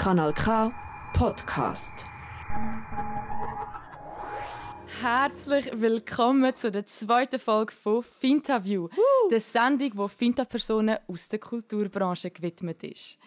Kanal K Podcast. Herzlich willkommen zu der zweiten Folge von Finterview, der Sendung, wo Finta-Personen aus der Kulturbranche gewidmet ist.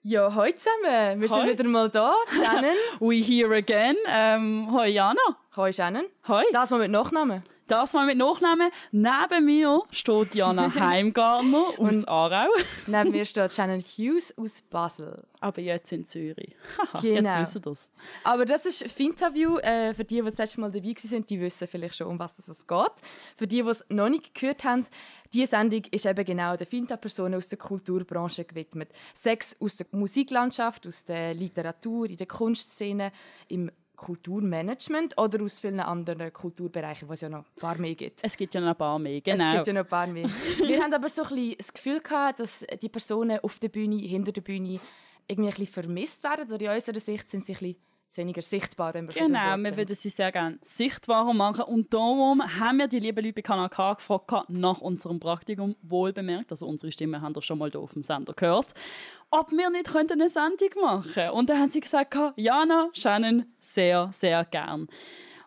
Ja, heute zusammen. Wir Hoi. sind wieder mal da. Shannon. We here again. Ähm, hoi Jana. Hoi Shannon. Hoi. Das mal mit Nachnamen. Das mal mit Nachnamen. Neben mir steht Jana Heimgartner aus Aarau. Neben mir steht Shannon Hughes aus Basel. Aber jetzt in Zürich. Genau. Jetzt wissen das. Aber das ist Finterview. Äh, für die, die das letzte Mal dabei waren, die wissen vielleicht schon, um was es geht. Für die, die es noch nicht gehört haben, diese Sendung ist eben genau der Finta-Personen aus der Kulturbranche gewidmet. Sechs aus der Musiklandschaft, aus der Literatur, in der Kunstszene, im Kulturmanagement oder aus vielen anderen Kulturbereichen, was es ja noch ein paar mehr gibt. Es gibt ja noch ein paar mehr. Genau. Es gibt ja noch ein paar mehr. Wir haben aber so ein bisschen das Gefühl gehabt, dass die Personen auf der Bühne, hinter der Bühne, irgendwie ein bisschen vermisst werden. Oder in unserer Sicht sind sie ein bisschen weniger sichtbar, wenn wir Genau, wir würden sie sehr gerne sichtbarer machen. Und darum haben wir die lieben Leute bei Kanal K gefragt, nach unserem Praktikum, wohl bemerkt, also unsere Stimme haben ihr schon mal hier auf dem Sender gehört, ob wir nicht könnten eine Sendung machen. Und dann haben sie gesagt, Jana, Shannon, sehr, sehr gern.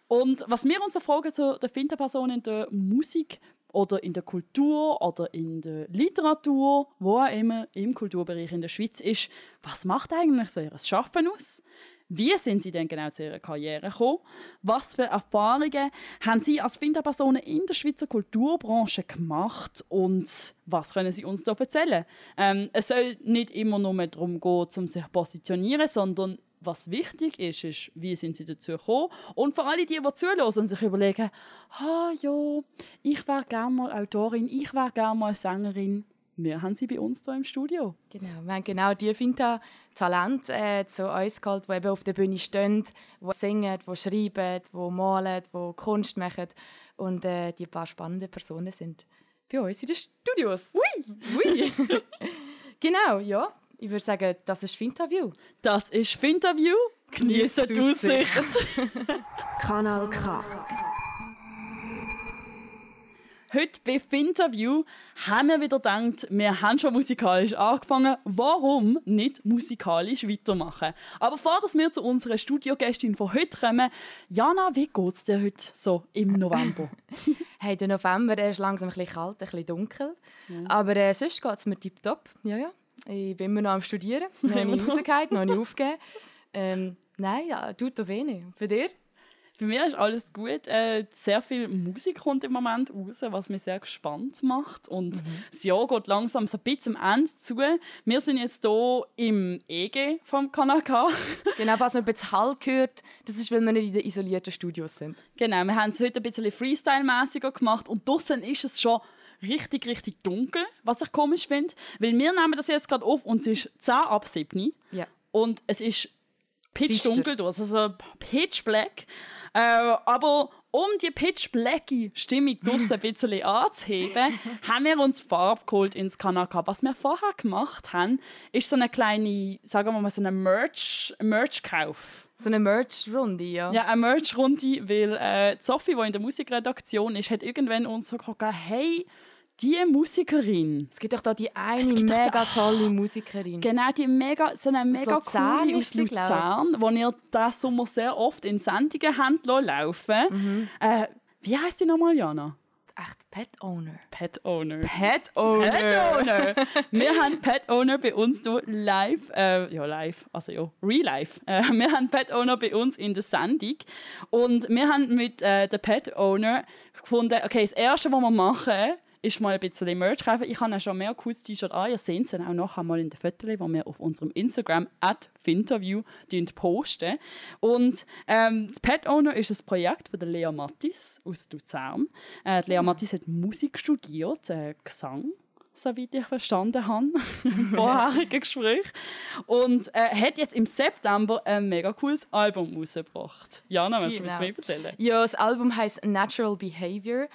Und was wir uns fragen zu der Finta-Person in der Musik oder in der Kultur oder in der Literatur, wo auch immer im Kulturbereich in der Schweiz ist, was macht eigentlich so ihr Schaffen aus? Wie sind Sie denn genau zu Ihrer Karriere gekommen? Was für Erfahrungen haben Sie als Finta-Personen in der Schweizer Kulturbranche gemacht? Und was können Sie uns da erzählen? Ähm, es soll nicht immer nur darum gehen, um sich zu positionieren, sondern was wichtig ist, ist, wie sind Sie dazu gekommen? Und vor allem die, die zuhören und sich überlegen, ah ja, ich wäre gerne mal Autorin, ich wäre gerne mal Sängerin. Wir haben sie bei uns hier im Studio. Genau, wir haben genau die Finta-Talente äh, zu uns geholt, die eben auf der Bühne stehen, die singen, die schreiben, die malen, die Kunst machen. Und äh, die paar spannenden Personen sind bei uns in den Studios. Ui! Ui! genau, ja. Ich würde sagen, das ist Finterview. Das ist Finterview. Genießen die Aussicht. Kanal K. Heute bei Finterview haben wir wieder gedacht, wir haben schon musikalisch angefangen. Warum nicht musikalisch weitermachen? Aber bevor dass wir zu unserer Studiogästin von heute kommen, Jana, wie geht es dir heute so im November? Hey, der November der ist langsam ein bisschen kalt, ein bisschen dunkel. Aber äh, sonst geht es mir tiptop. Ja, ja. Ich bin immer noch am Studieren. Noch nicht noch. rausgefallen, noch nicht aufgegeben. Ähm, nein, ja, tutto bene. Für dir? Bei mir ist alles gut. Äh, sehr viel Musik kommt im Moment raus, was mich sehr gespannt macht. Und das Jahr geht langsam so ein bisschen am Ende zu. Wir sind jetzt hier im EG vom Kanal K. Genau, falls man ein bisschen Hall hört, das ist, weil wir nicht in den isolierten Studios sind. Genau, wir haben es heute ein bisschen Freestyle-mäßiger gemacht und draussen ist es schon richtig, richtig dunkel, was ich komisch finde. Weil wir nehmen das jetzt gerade auf und es ist 10 ab 7 Ja. und es ist pitch dunkel also pitch black. Äh, aber um die pitch blacke Stimmung draussen ein bisschen anzuheben, haben wir uns Farbe geholt ins Kanal K. Was wir vorher gemacht haben, ist so eine kleine, sagen wir mal, so eine Merch, Merch-Kauf. So eine Merch-Runde, ja. Ja, eine Merch-Runde, weil äh, Sophie, die in der Musikredaktion ist, hat irgendwann uns so gesagt, hey, die Musikerin, Es gibt doch da die eine mega da- tolle Musikerin. genau, die mega, so eine mega coole aus Luzern, die ihr diesen Sommer sehr oft in Sendungen habt laufen Mhm. äh, Wie heisst die nochmal, Jana? Echt Pet Owner. Pet Owner. Pet Owner. Pet Owner. Wir haben Pet Owner bei uns hier live, äh, ja live, also ja, real life. Äh, wir haben Pet Owner bei uns in der Sendung und wir haben mit äh, der Pet Owner gefunden, okay, das Erste, was wir machen, ist mal ein bisschen Merch kaufen. Ich habe ja schon mehr cooles T-Shirt an. Ihr seht es dann auch nachher mal in den Fotos, die wir auf unserem Instagram at Finterview posten. Und ähm, Pet Owner ist ein Projekt von der Lea Mattis aus Luzern. Äh, Lea Mattis hat Musik studiert, äh, Gesang soweit ich verstanden habe, im vorherigen Gespräch. Und äh, hat jetzt im September ein mega cooles Album rausgebracht. Jana, willst du mir Genau. zwei erzählen? Ja, das Album heißt Natural Behavior.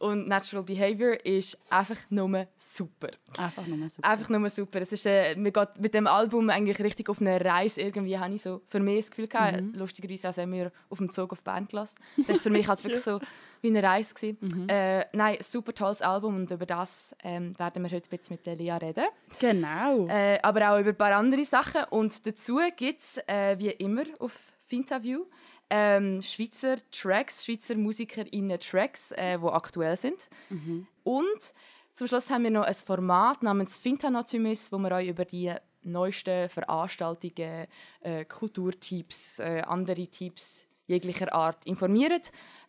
Und Natural Behavior ist einfach nur super. Einfach nur super. Einfach nur super. Es ist, äh, man geht mit dem Album eigentlich richtig auf eine Reise. Irgendwie habe ich so für mich das Gefühl gehabt, Mhm. lustigerweise also haben wir auf dem Zug auf Bern gelassen. Das war für mich halt wirklich so wie eine Reise. Gewesen. Mhm. Äh, nein, super tolles Album und über das ähm, werden wir heute ein bisschen mit der Lea reden. Genau. Äh, aber auch über ein paar andere Sachen. Und dazu gibt es, äh, wie immer auf Finterview, ähm, Schweizer Tracks, Schweizer MusikerInnen Tracks, äh, die aktuell sind. Und zum Schluss haben wir noch ein Format namens Fintanatomies, wo wir euch über die neuesten Veranstaltungen, äh, Kulturtipps, äh, andere Tipps jeglicher Art informieren,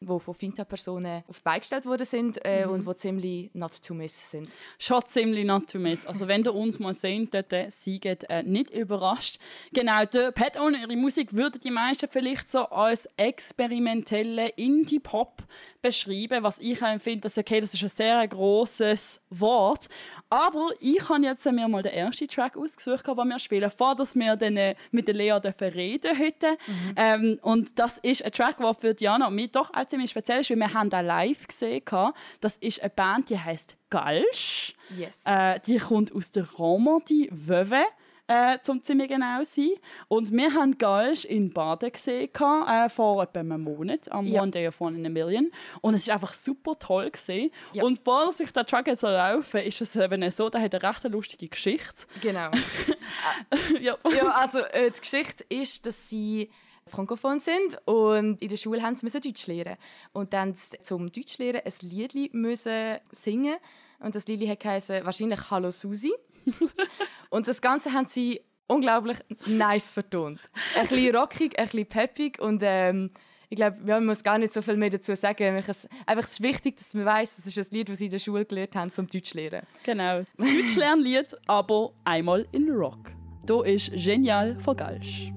die von Finta-Personen auf die Beine gestellt worden sind äh, und die ziemlich not to miss sind. Schon ziemlich not to miss. Also wenn ihr uns mal seht, dort äh, seid äh, nicht überrascht. Genau, der Pat und ihre Musik würden die meisten vielleicht so als experimentelle Indie-Pop beschreiben, was ich auch finde, dass okay, das ist ein sehr großes Wort. Aber ich habe jetzt mir mal den ersten Track ausgesucht, den wir spielen, vor dass wir dann äh, mit der Lea reden heute. Ähm, und das ist ein Track, der für Diana und mich doch auch ziemlich speziell ist, weil wir haben da live gesehen. Das ist eine Band, die heißt Galsch. Yes. Äh, die kommt aus der Romandie Veuve. Äh, zum ziemlich genau sein. Und wir haben Galsch in Baden gesehen, äh, vor etwa einem Monat, am Ja. One Day of One in a Million. Und es ist einfach super toll gesehen. Ja. Und vor sich der Track jetzt so laufen, ist es eben so, der hat eine recht lustige Geschichte. Genau. ja. ja, also äh, die Geschichte ist, dass sie frankophon sind und in der Schule haben sie müssen Deutsch lernen und dann zum Deutsch lernen ein Lied müssen singen und das Lied heißt wahrscheinlich Hallo Susi und das Ganze haben sie unglaublich nice vertont. Ein bisschen rockig, ein bisschen peppig und ähm, ich glaube, wir muss gar nicht so viel mehr dazu sagen. Einfach es einfach es ist wichtig, dass man weiß, das ist ein Lied, das sie in der Schule gelernt haben zum Deutsch lernen. Genau. Deutsch Lernlied, aber einmal in Rock. Da ist Genial von Galsch.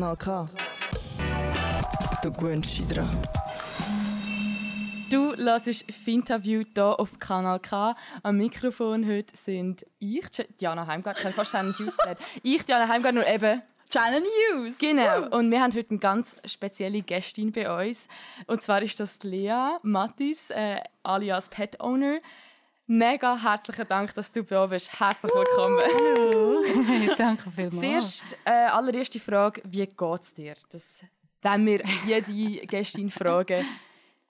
Kanal K. Du gewöhnst dich dran. Du hörst Finterview hier auf Kanal K. Am Mikrofon heute sind ich, Diana Heimgart, ich habe fast einen News gesagt. Ich, Diana Heimgart, nur eben Channel News! Genau, und wir haben heute eine ganz spezielle Gästin bei uns. Und zwar ist das Lea Mattis, äh, alias Pet Owner. Mega herzlichen Dank, dass du uns bist. Herzlich willkommen. Hallo. Danke vielmals. Zuerst, äh, allererste Frage, wie geht es dir? Das wenn wir jede Gästin fragen.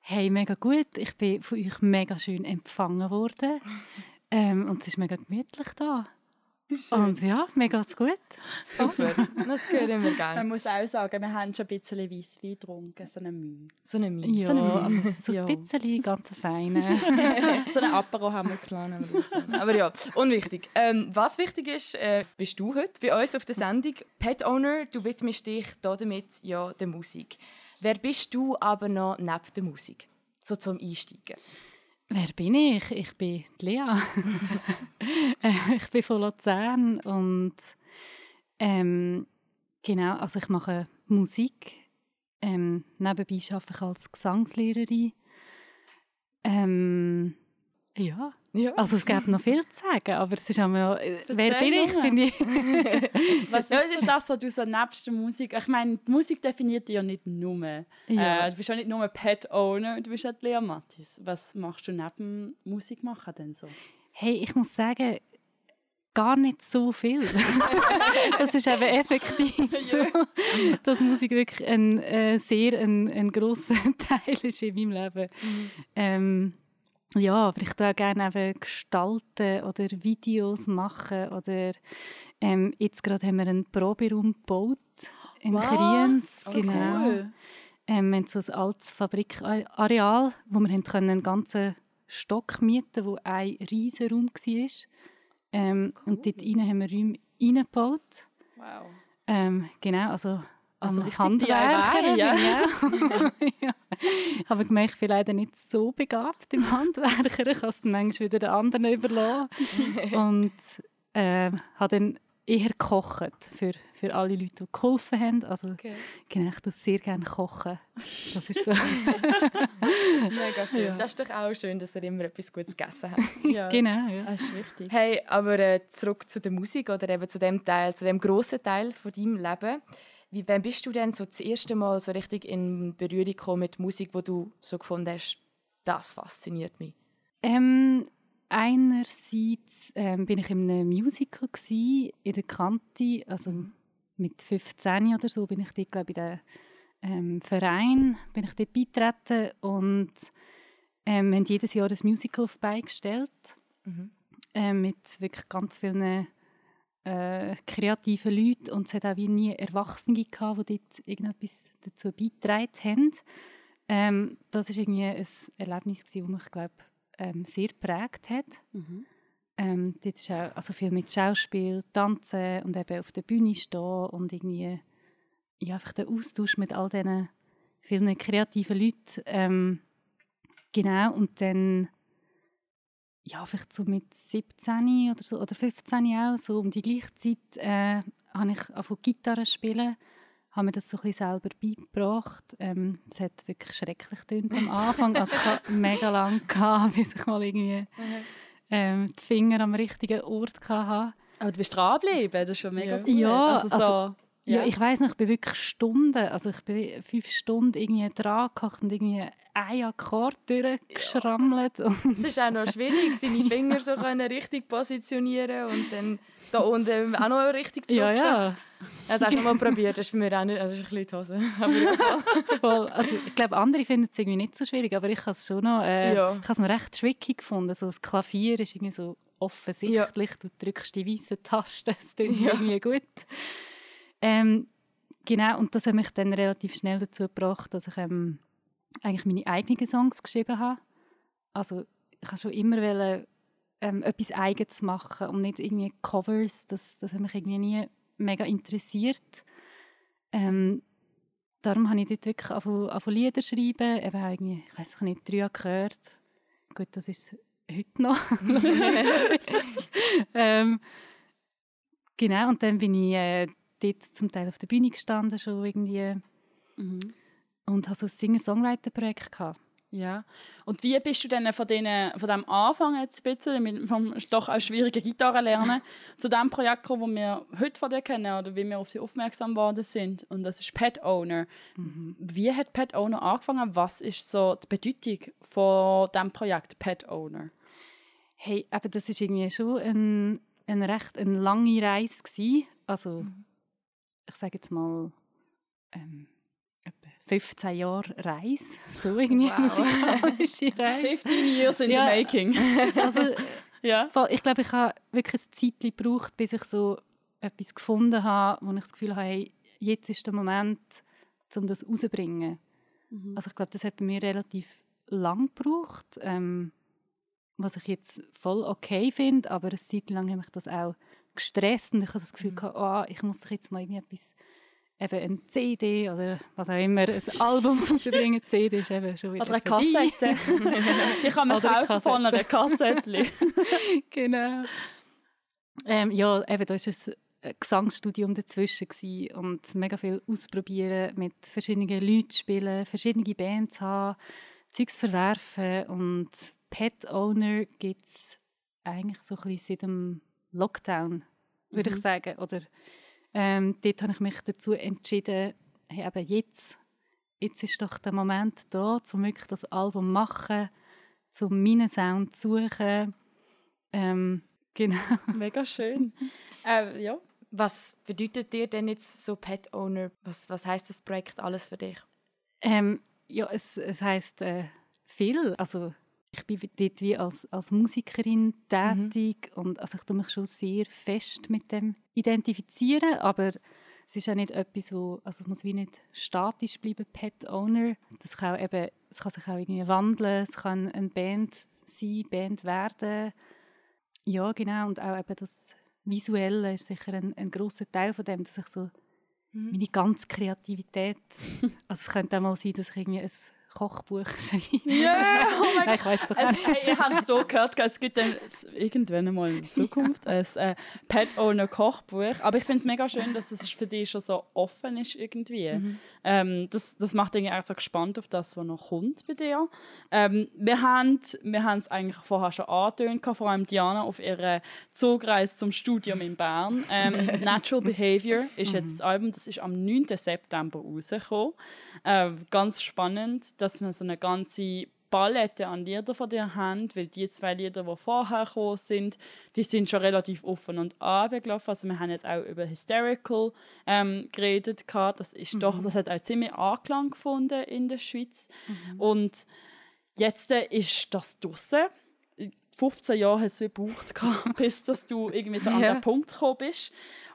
Hey, mega gut. Ich bin von euch mega schön empfangen worden. Ähm, und es ist mega gemütlich da. Und ja, mir geht's gut. Super, das hören wir gerne. Man muss auch sagen, wir haben schon ein bisschen Weisswein getrunken, so eine Mühe. So eine Mühe. Ja, so, eine Mühe. so ein bisschen, ganz feine. so eine Apero haben wir geplant. Aber ja, unwichtig. Ähm, was wichtig ist, äh, bist du heute bei uns auf der Sendung. Pet Owner, du widmest dich damit ja der Musik. Wer bist du aber noch neben der Musik? So zum Einsteigen. Wer bin ich? Ich bin Lea. Äh, ich bin von Luzern und ähm, genau, also ich mache Musik. Ähm, nebenbei arbeite ich als Gesangslehrerin. Ähm, ja. Ja. Also es gibt noch viel zu sagen, aber es ist einmal, äh, wer bin ich, finde ich. was ist denn das, was du so nebst der Musik, ich meine, die Musik definiert dich ja nicht nur. Ja. Äh, du bist ja nicht nur Pet Owner, du bist ja Lea Mattis. Was machst du neben Musik machen denn so? Hey, ich muss sagen, gar nicht so viel. das ist eben effektiv so, dass Musik wirklich ein äh, sehr ein, ein grosser Teil ist in meinem Leben. Mhm. Ähm, ja, aber ich tue gerne eben gestalten oder Videos machen oder ähm, jetzt gerade haben wir einen Proberaum gebaut in Was? Kriens. Oh, genau. Cool. Ähm, wir haben so ein altes Fabrikareal, wo wir können einen ganzen Stock mieten, wo ein riesen Raum war. Ähm, cool. Und dort rein haben wir Räume reingebaut. Wow. Ähm, genau, also also am Handwerker. Ja. ja. Ich habe gemerkt, ich bin leider nicht so begabt im Handwerker. Ich habe es dann manchmal wieder den anderen überlassen. Und äh, habe dann eher gekocht für, für alle Leute, die geholfen haben. Also okay. genau, ich sehr gerne kochen. Das ist so. Mega schön. Ja. Das ist doch auch schön, dass ihr immer etwas Gutes gegessen habt. Ja. Genau, ja. Das ist wichtig. Hey, aber äh, zurück zu der Musik oder eben zu dem Teil, zu dem grossen Teil von deinem Leben. Wie, wann bist du denn so das erste Mal so richtig in Berührung gekommen mit Musik, wo du so gefunden hast, das fasziniert mich? Ähm, einerseits ähm, bin ich in einem Musical gewesen, in der Kante, also mhm. mit 15 oder so bin ich dort, glaube ich, in den ähm, Verein bin ich dort beitreten und ähm, haben jedes Jahr ein Musical auf beigestellt mhm. ähm, mit wirklich ganz vielen äh, kreative Leute und es hat auch wie nie Erwachsene gehabt, die dort irgendetwas dazu beigetragen haben. Ähm, das war irgendwie ein Erlebnis, das mich, glaube ähm, sehr geprägt hat. Mhm. Ähm, dort ist auch also viel mit Schauspiel, Tanzen und eben auf der Bühne stehen und irgendwie ja, einfach der Austausch mit all diesen vielen kreativen Leuten. Ähm, genau, und dann ja, vielleicht so mit 17 oder so, oder 15 auch, so um die gleiche Zeit, äh, habe ich angefangen Gitarre zu spielen, habe mir das so ein bisschen selber beigebracht. Ähm, es hat wirklich schrecklich getönt am Anfang, also ich hatte mega lange, gehabt, bis ich mal irgendwie ähm, die Finger am richtigen Ort hatte. Aber du bist dranbleiben, das ist schon mega ja. cool. Ja, also, so, also, ja. ja. ich weiß nicht, ich bin wirklich Stunden, also ich bin fünf Stunden irgendwie dran und irgendwie ein Akkord durchgeschrammelt. Ja. es ist auch noch schwierig, seine Finger so können richtig positionieren und dann da unten auch noch richtig zupfen. Ja, ja. Das hast du mal probiert, das ist bei mir auch nicht, also ist ein bisschen die Hose. Voll. Also, ich glaube, andere finden es irgendwie nicht so schwierig, aber ich habe es schon noch, äh, ja. ich noch recht tricky gefunden. So das Klavier ist irgendwie so offensichtlich, ja. du drückst die weißen Tasten, es tut ja. irgendwie gut. Ähm, genau, und das hat mich dann relativ schnell dazu gebracht, dass ich ähm, eigentlich meine eigenen Songs geschrieben habe. Also ich habe schon immer wollen, ähm, etwas Eigenes machen und nicht irgendwie Covers. Das, das hat mich irgendwie nie mega interessiert. Ähm, darum habe ich dort wirklich angefangen, Lieder schreiben. Eben irgendwie, ich weiß nicht, drei gehört. Gut, das ist heute noch. ähm, genau, und dann bin ich äh, dort zum Teil auf der Bühne gestanden schon irgendwie Mhm. und habe so ein Singer-Songwriter-Projekt gehabt. Ja. Und wie bist du denn von, denen, von dem Anfang jetzt ein bisschen, mit, vom doch auch schwierigen Gitarre lernen, zu dem Projekt gekommen, das wir heute von dir kennen oder wie wir auf sie aufmerksam geworden sind? Und das ist Pet Owner. Wie hat Pet Owner angefangen? Was ist so die Bedeutung von dem Projekt Pet Owner? Hey, aber das ist irgendwie schon ein, ein recht eine lange Reise gewesen. Also, ich sage jetzt mal ähm, etwa 15 Jahre Reise, so irgendwie Wow. musikalische Reise. 15 years in Ja. the making. Also, ja. voll, ich glaube, ich habe wirklich ein Zeit gebraucht, bis ich so etwas gefunden habe, wo ich das Gefühl habe, hey, jetzt ist der Moment, um das rauszubringen. Also ich glaube, das hat bei mir relativ lang gebraucht, ähm, was ich jetzt voll okay finde, aber eine Zeit lang hat mich das auch gestresst und ich habe das Gefühl gehabt, oh, ich muss doch jetzt mal irgendwie etwas, eben eine CD oder was auch immer, ein Album rausbringen. CD ist eben schon wieder Oder eine vorbei. Kassette. Die kann man Oder eine kaufen von einer Kassette. genau. Ähm, ja, eben, da war ein Gesangsstudium dazwischen gewesen und mega viel ausprobieren, mit verschiedenen Leuten spielen, verschiedene Bands haben, Zeugs verwerfen und Pet Owner gibt es eigentlich so ein bisschen seit dem Lockdown, würde ich sagen. Oder ähm, dort habe ich mich dazu entschieden, hey, eben jetzt, jetzt ist doch der Moment da, um wirklich das Album zu machen, um meinen Sound zu suchen. Ähm, genau. Mega schön. äh, ja. Was bedeutet dir denn jetzt so Pet Owner? Was, was heißt das Projekt alles für dich? Ähm, ja, es, es heisst äh, viel. Also ich bin dort wie als, als Musikerin tätig und also ich tue mich schon sehr fest mit dem identifizieren, aber es ist auch nicht etwas, wo, also es muss wie nicht statisch bleiben, Pet Owner. Das kann, auch eben, es kann sich auch irgendwie wandeln, es kann eine Band sein, Band werden. Ja, genau, und auch eben das Visuelle ist sicher ein, ein grosser Teil von dem, dass ich so meine ganze Kreativität, also es könnte auch mal sein, dass ich irgendwie ein Kochbuch schreibe. Ja, oh Nein, ich weiß doch Es, nicht. hey, ihr habt es hier gehört, es gibt dann irgendwann einmal in Zukunft ein äh, Pet Owner Kochbuch. Aber ich finde es mega schön, dass es für dich schon so offen ist irgendwie. Ähm, das, das macht mich auch so gespannt auf das, was noch kommt bei dir. Ähm, wir haben wir haben es eigentlich vorher schon angetönt, vor allem Diana auf ihrer Zugreise zum Studium in Bern. Ähm, Natural Behavior ist jetzt das Album, das ist am 9. September rausgekommen. Äh, ganz spannend, dass man so eine ganze Palette an Liedern von dir haben, weil die zwei Lieder, die vorher gekommen sind, die sind schon relativ offen und abgelaufen. Also wir haben jetzt auch über Hysterical ähm, geredet. gehabt. Das, ist doch, das hat auch ziemlich Anklang gefunden in der Schweiz. Und jetzt äh, ist das draussen. 15 Jahre hat es gebraucht, bis dass du irgendwie so an Ja. den Punkt gekommen bist.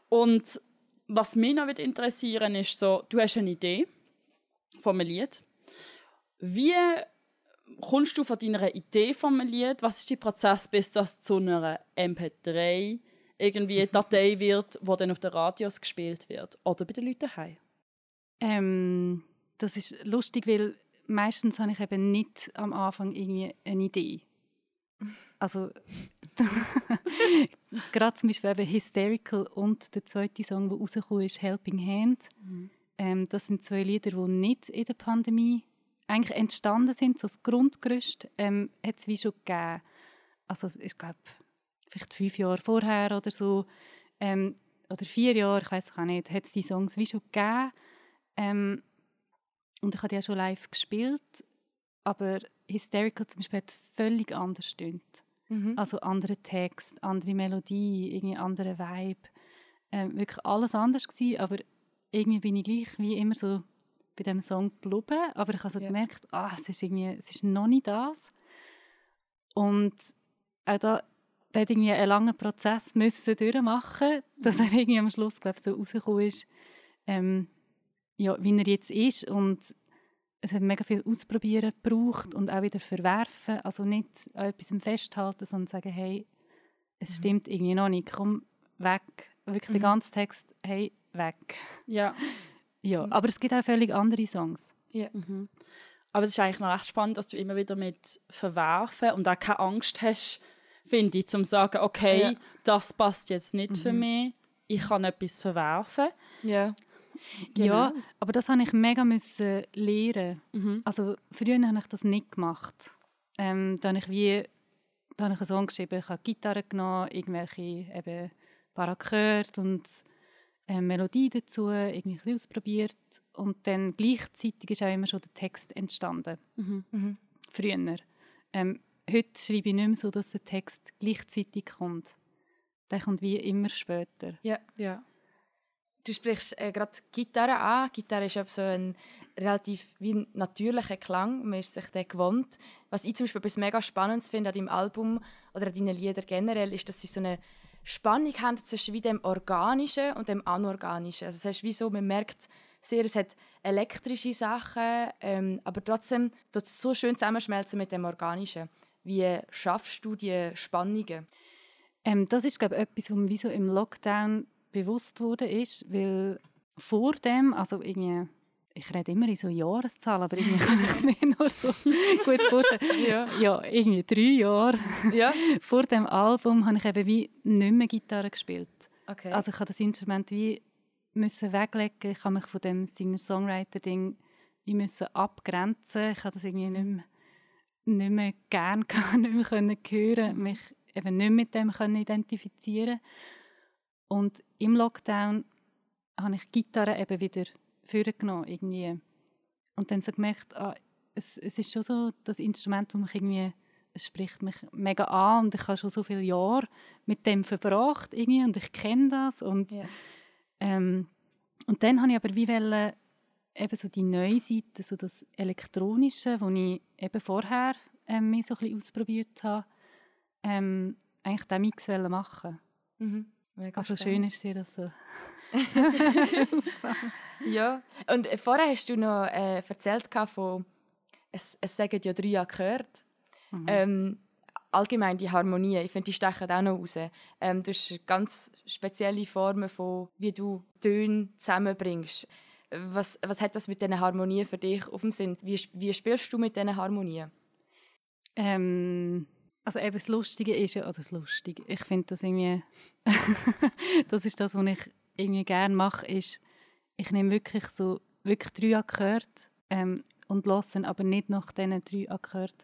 Und was mich noch interessieren ist so, du hast eine Idee einem Lied. Wie kommst du von deiner Idee Lied? Was ist der Prozess, bis das zu einer MP3 irgendwie eine Datei wird, die dann auf den Radios gespielt wird? Oder bei den Leuten daheim? Ähm, das ist lustig, weil meistens habe ich eben nicht am Anfang irgendwie eine Idee. Also gerade zum Beispiel eben Hysterical und der zweite Song, der rausgekommen ist, Helping Hand. Ähm, das sind zwei Lieder, die nicht in der Pandemie eigentlich entstanden sind. So das Grundgerüst ähm, hat es wie schon gegeben. Also es ist, glaube vielleicht fünf Jahre vorher oder so. Ähm, oder vier Jahre, ich weiß auch nicht, hat es die Songs wie schon gegeben. Ähm, und ich habe die auch schon live gespielt. Aber Hysterical zum Beispiel hat völlig anders gestimmt. Also andere Text, andere Melodie, irgendwie andere Vibe. Ähm, wirklich alles anders gewesen, aber irgendwie bin ich gleich wie immer so bei dem Song geblieben. Aber ich habe so Ja. gemerkt, ah, es ist irgendwie, es ist noch nicht das. Und auch da, da hat irgendwie einen langen Prozess müssen durchmachen, dass er irgendwie am Schluss, glaube ich, so rausgekommen ist, ähm, ja, wie er jetzt ist. Und es hat mega viel Ausprobieren gebraucht und auch wieder verwerfen. Also nicht an etwas festhalten, sondern sagen, hey, es stimmt irgendwie noch nicht, komm, weg. Wirklich der ganze Text, hey, weg. Ja. Ja, aber es gibt auch völlig andere Songs. Ja. Aber es ist eigentlich noch recht spannend, dass du immer wieder mit verwerfen und auch keine Angst hast, finde ich, zum zu sagen, okay, Ja. das passt jetzt nicht für mich. ich kann etwas verwerfen. Ja. Ja, aber das habe ich mega müssen lernen. Mhm. Also früher habe ich das nicht gemacht. Ähm, da habe ich wie da habe ich einen Song geschrieben, ich habe Gitarre genommen, irgendwelche eben paar gehört und eine Melodie dazu, irgendwie ein bisschen ausprobiert und dann gleichzeitig ist auch immer schon der Text entstanden. Mhm. Mhm. Früher. Ähm, heute schreibe ich nicht mehr so, dass der Text gleichzeitig kommt. Der kommt wie immer später. Ja. Ja. Du sprichst äh, gerade Gitarre an. Gitarre ist so ein relativ wie ein natürlicher Klang. Man ist sich den gewohnt. Was ich zum Beispiel etwas mega Spannendes finde an deinem Album oder an deinen Liedern generell, ist, dass sie so eine Spannung haben zwischen wie dem Organischen und dem Anorganischen. Also es ist wie so, man merkt sehr, es hat elektrische Sachen, ähm, aber trotzdem tut es so schön zusammenschmelzen mit dem Organischen. Wie schaffst du die Spannungen? Ähm, das ist, glaube etwas, was mir so im Lockdown bewusst wurde, ist, weil vor dem, also irgendwie, ich rede immer in so Jahreszahlen, aber irgendwie kann ich es mir nur so gut vorstellen. Ja. Ja, irgendwie drei Jahre Ja? vor dem Album habe ich eben wie nicht mehr Gitarre gespielt. Okay. Also ich habe das Instrument wie müssen weglegen. Ich habe mich von dem Singer-Songwriter-Ding müssen abgrenzen. Ich habe das irgendwie nicht mehr, nicht mehr gern gehabt, nicht mehr können hören, mich eben nicht mit dem können identifizieren. Und im Lockdown habe ich Gitarre eben wieder vorgenommen irgendwie. Und dann so gemerkt, ah, es, es ist schon so das Instrument, das mich irgendwie, es spricht mich mega an und ich habe schon so viele Jahre mit dem verbracht irgendwie und ich kenne das und Ja. ähm, und dann habe ich aber wie wollen, eben so die neue Seite, so das Elektronische, wo ich eben vorher ähm, mich so ein bisschen ausprobiert habe, ähm, eigentlich den Mix machen. Mhm. Mega Also schön ist dir das so. Ja, und äh, vorher hast du noch äh, erzählt von, es, es sagen ja drei Akkorde. Mhm. Ähm, allgemein die Harmonie, ich finde, die stechen auch noch raus. Ähm, du hast ganz spezielle Formen von, wie du Töne zusammenbringst. Was, was hat das mit diesen Harmonien für dich auf dem Sinn? Wie, wie spielst du mit diesen Harmonien? Ähm, also eben das Lustige ist ja, also das Lustige, ich finde das irgendwie, das ist das, was ich irgendwie gerne mache, ist, ich nehme wirklich so, wirklich drei Akkorde ähm, und lasse aber nicht nach diesen drei Akkorden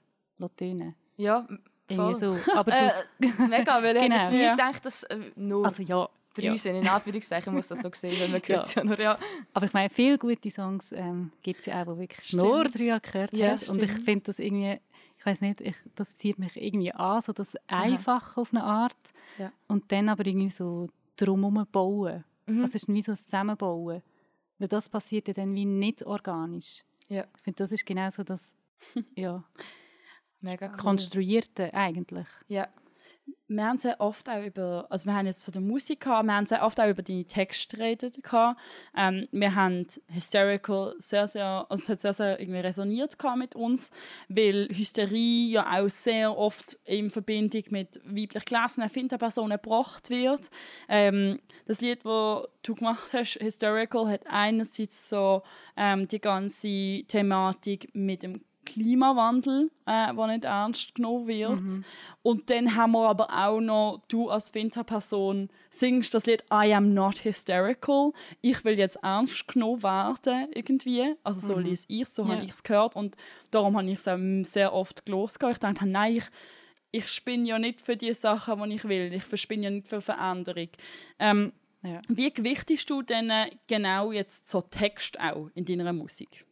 tönen. Ja, Irgendwie voll. so. Aber sonst, Äh, mega, weil ich Genau. jetzt nie Ja. gedacht, dass äh, nur also ja, drei ja. sind. In Anführungszeichen muss das noch sehen, weil man Ja. hört es ja nur. Ja. aber ich meine, viele gute Songs ähm, gibt es ja auch, die wirklich nur drei Akkorde Ja, haben. Und ich stimmt. finde das irgendwie, ich weiß nicht, ich, das zieht mich irgendwie an, so das Einfache auf eine Art. Ja. Und dann aber irgendwie so drumherum bauen. Mhm. Also es ist wie so ein Zusammenbauen. Weil das passiert ja dann wie nicht organisch. Ja. Ich finde, das ist genau so das ja, Mega cool. Konstruierte eigentlich. Ja. Wir haben sehr oft auch über, also wir haben jetzt von der Musik gehabt, wir haben sehr oft auch über die Texte geredet. Ähm, wir haben Hysterical sehr, sehr, also es hat sehr, sehr irgendwie resoniert mit uns, weil Hysterie ja auch sehr oft in Verbindung mit weiblich gelesenen Finderpersonen gebracht wird. Ähm, das Lied, das du gemacht hast, Hysterical, hat einerseits so ähm, die ganze Thematik mit dem Klimawandel, äh, wo nicht ernst genommen wird. Und dann haben wir aber auch noch, du als Winterperson singst das Lied I am not hysterical. Ich will jetzt ernst genommen werden, irgendwie. Also so lese ich es, so Ja. habe ich es gehört. Und darum habe ich es auch sehr oft gelesen. Ich dachte, nein, ich, ich spinne ja nicht für die Sachen, die ich will. Ich verspinne ja nicht für Veränderung. Ähm, Ja. wie gewichtest du denn äh, genau jetzt so Text auch in deiner Musik?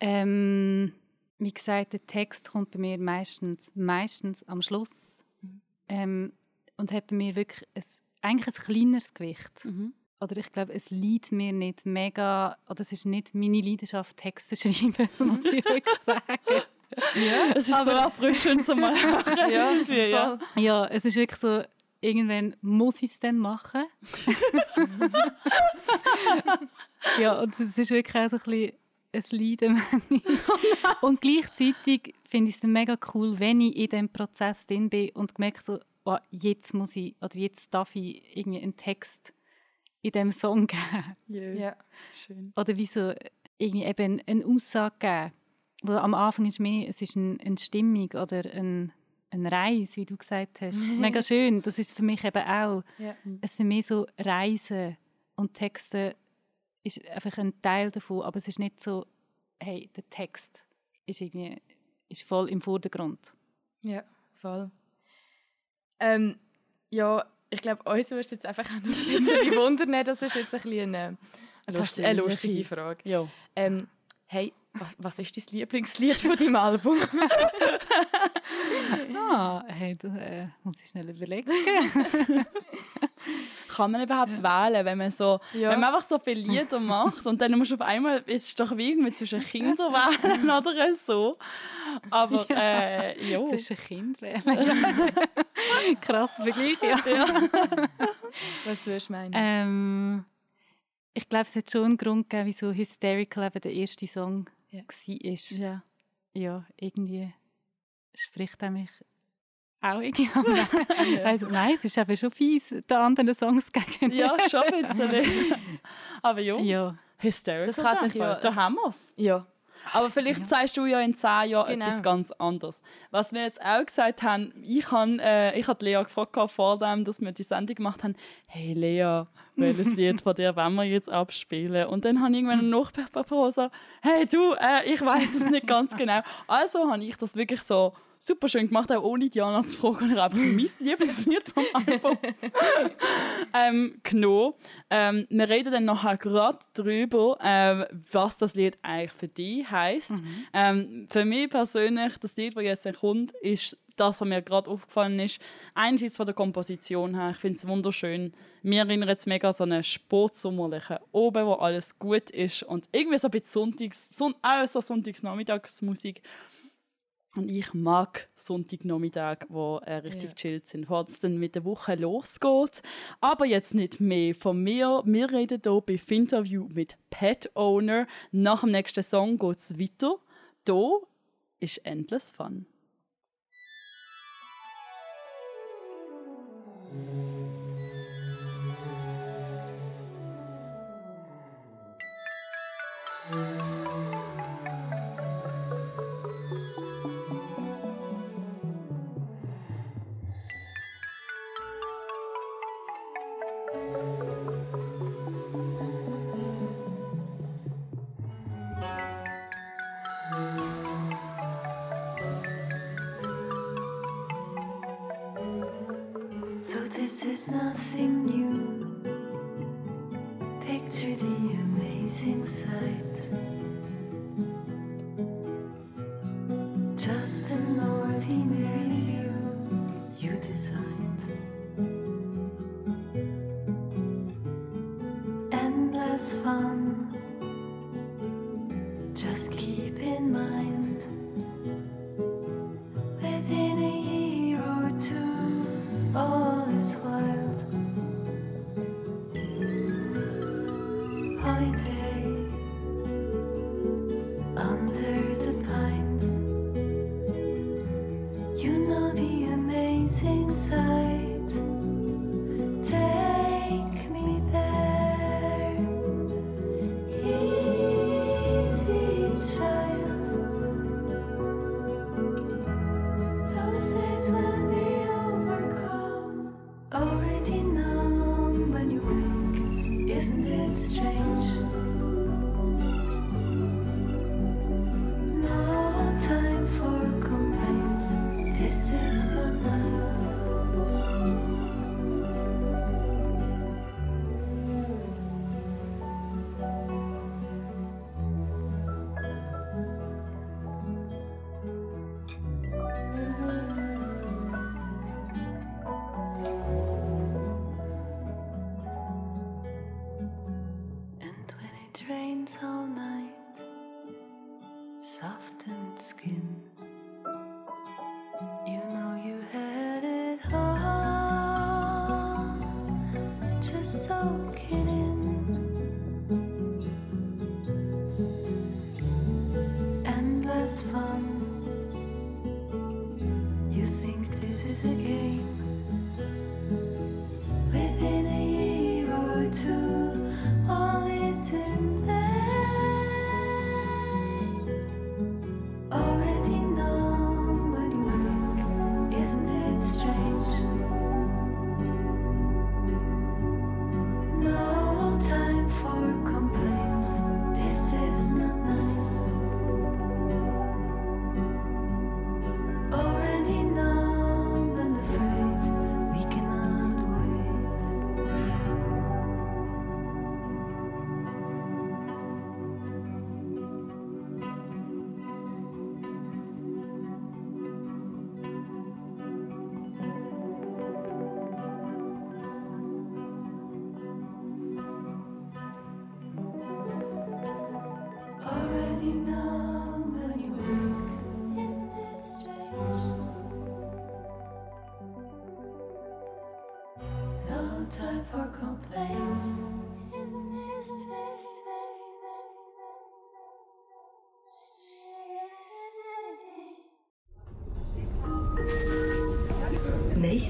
Ähm, wie gesagt, der Text kommt bei mir meistens, meistens am Schluss ähm, und hat bei mir wirklich ein, eigentlich ein kleineres Gewicht. Mhm. Oder ich glaube, es liegt mir nicht mega, oder es ist nicht meine Leidenschaft, Texte zu schreiben, muss ich wirklich sagen. Ja. Es ist so erfrischend zum Machen. Ja, Irgendwie, ja. Ja, es ist wirklich so, irgendwann muss ich es dann machen. ja, und es ist wirklich auch so ein bisschen ein Leiden manchmal. Und gleichzeitig finde ich es dann mega cool, wenn ich in diesem Prozess drin bin und merke so, oh, jetzt muss ich, oder jetzt darf ich irgendwie einen Text in diesem Song geben. Ja. Schön. Oder wie so irgendwie eben eine Aussage geben. Wo am Anfang ist mehr, es ist ein, eine Stimmung oder ein, eine Reise, wie du gesagt hast. Mega schön. Das ist für mich eben auch. Ja. Es sind mehr so Reisen und Texte ist einfach ein Teil davon, aber es ist nicht so, hey, der Text ist irgendwie ist voll im Vordergrund. Ja, voll. Ähm, ja, ich glaube, uns würde es jetzt einfach auch noch ein bisschen wundern. Das ist jetzt ein bisschen eine, Lustige- eine lustige Frage. Ja. Ähm, hey, was, was ist dein Lieblingslied von deinem Album? Ah, hey, das äh, muss ich schnell überlegen. Kann man überhaupt wählen, wenn man so, Ja. wenn man einfach so viele Lieder macht und dann musst du auf einmal, es ist doch wie irgendwie zwischen Kindern wählen oder so. Aber äh, ja. Zwischen Kind wählen. Krass Vergleich, ja. was würdest du meinen? Ähm, ich glaube, es hat schon einen Grund gegeben, wieso Hysterical eben der erste Song Ja. war. ja. Ja, irgendwie spricht er mich auch irgendwie also, nein, es ist eben schon fies, den anderen Songs gegenüber. ja, schon ein bisschen. Aber ja, ja. Hysterical. Das kann sich ja- Da haben wir es. ja. Aber vielleicht sagst du ja in zehn Jahren Genau. etwas ganz anderes. Was wir jetzt auch gesagt haben, ich habe äh, ich hab Lea gefragt vor dem, dass wir die Sendung gemacht haben, hey Lea, welches Lied von dir wollen wir jetzt abspielen? Und dann habe ich irgendwann noch so, hey du, äh, ich weiß es nicht ganz genau. Also habe ich das wirklich so super schön gemacht, auch ohne Diana zu fragen. Habe einfach mein Lieblingslied vom Album ähm, genommen. Ähm, wir reden dann nachher gerade darüber, ähm, was das Lied eigentlich für dich heisst. Ähm, für mich persönlich, das Lied, das jetzt kommt, ist das, was mir gerade aufgefallen ist. Einerseits von der Komposition her, ich finde es wunderschön. Mir erinnert es mega an so einen sportsommerlichen Oben, wo alles gut ist und irgendwie so ein bisschen Sonntags, Son auch so Sonntagsnachmittagsmusik. Und ich mag Sonntagnachmittag, wo äh, richtig Ja. chillt sind, bevor es dann mit der Woche losgeht. Aber jetzt nicht mehr von mir. Wir reden hier bei Finterview mit Pet Owner. Nach dem nächsten Song geht es weiter. Hier ist Endless Fun. So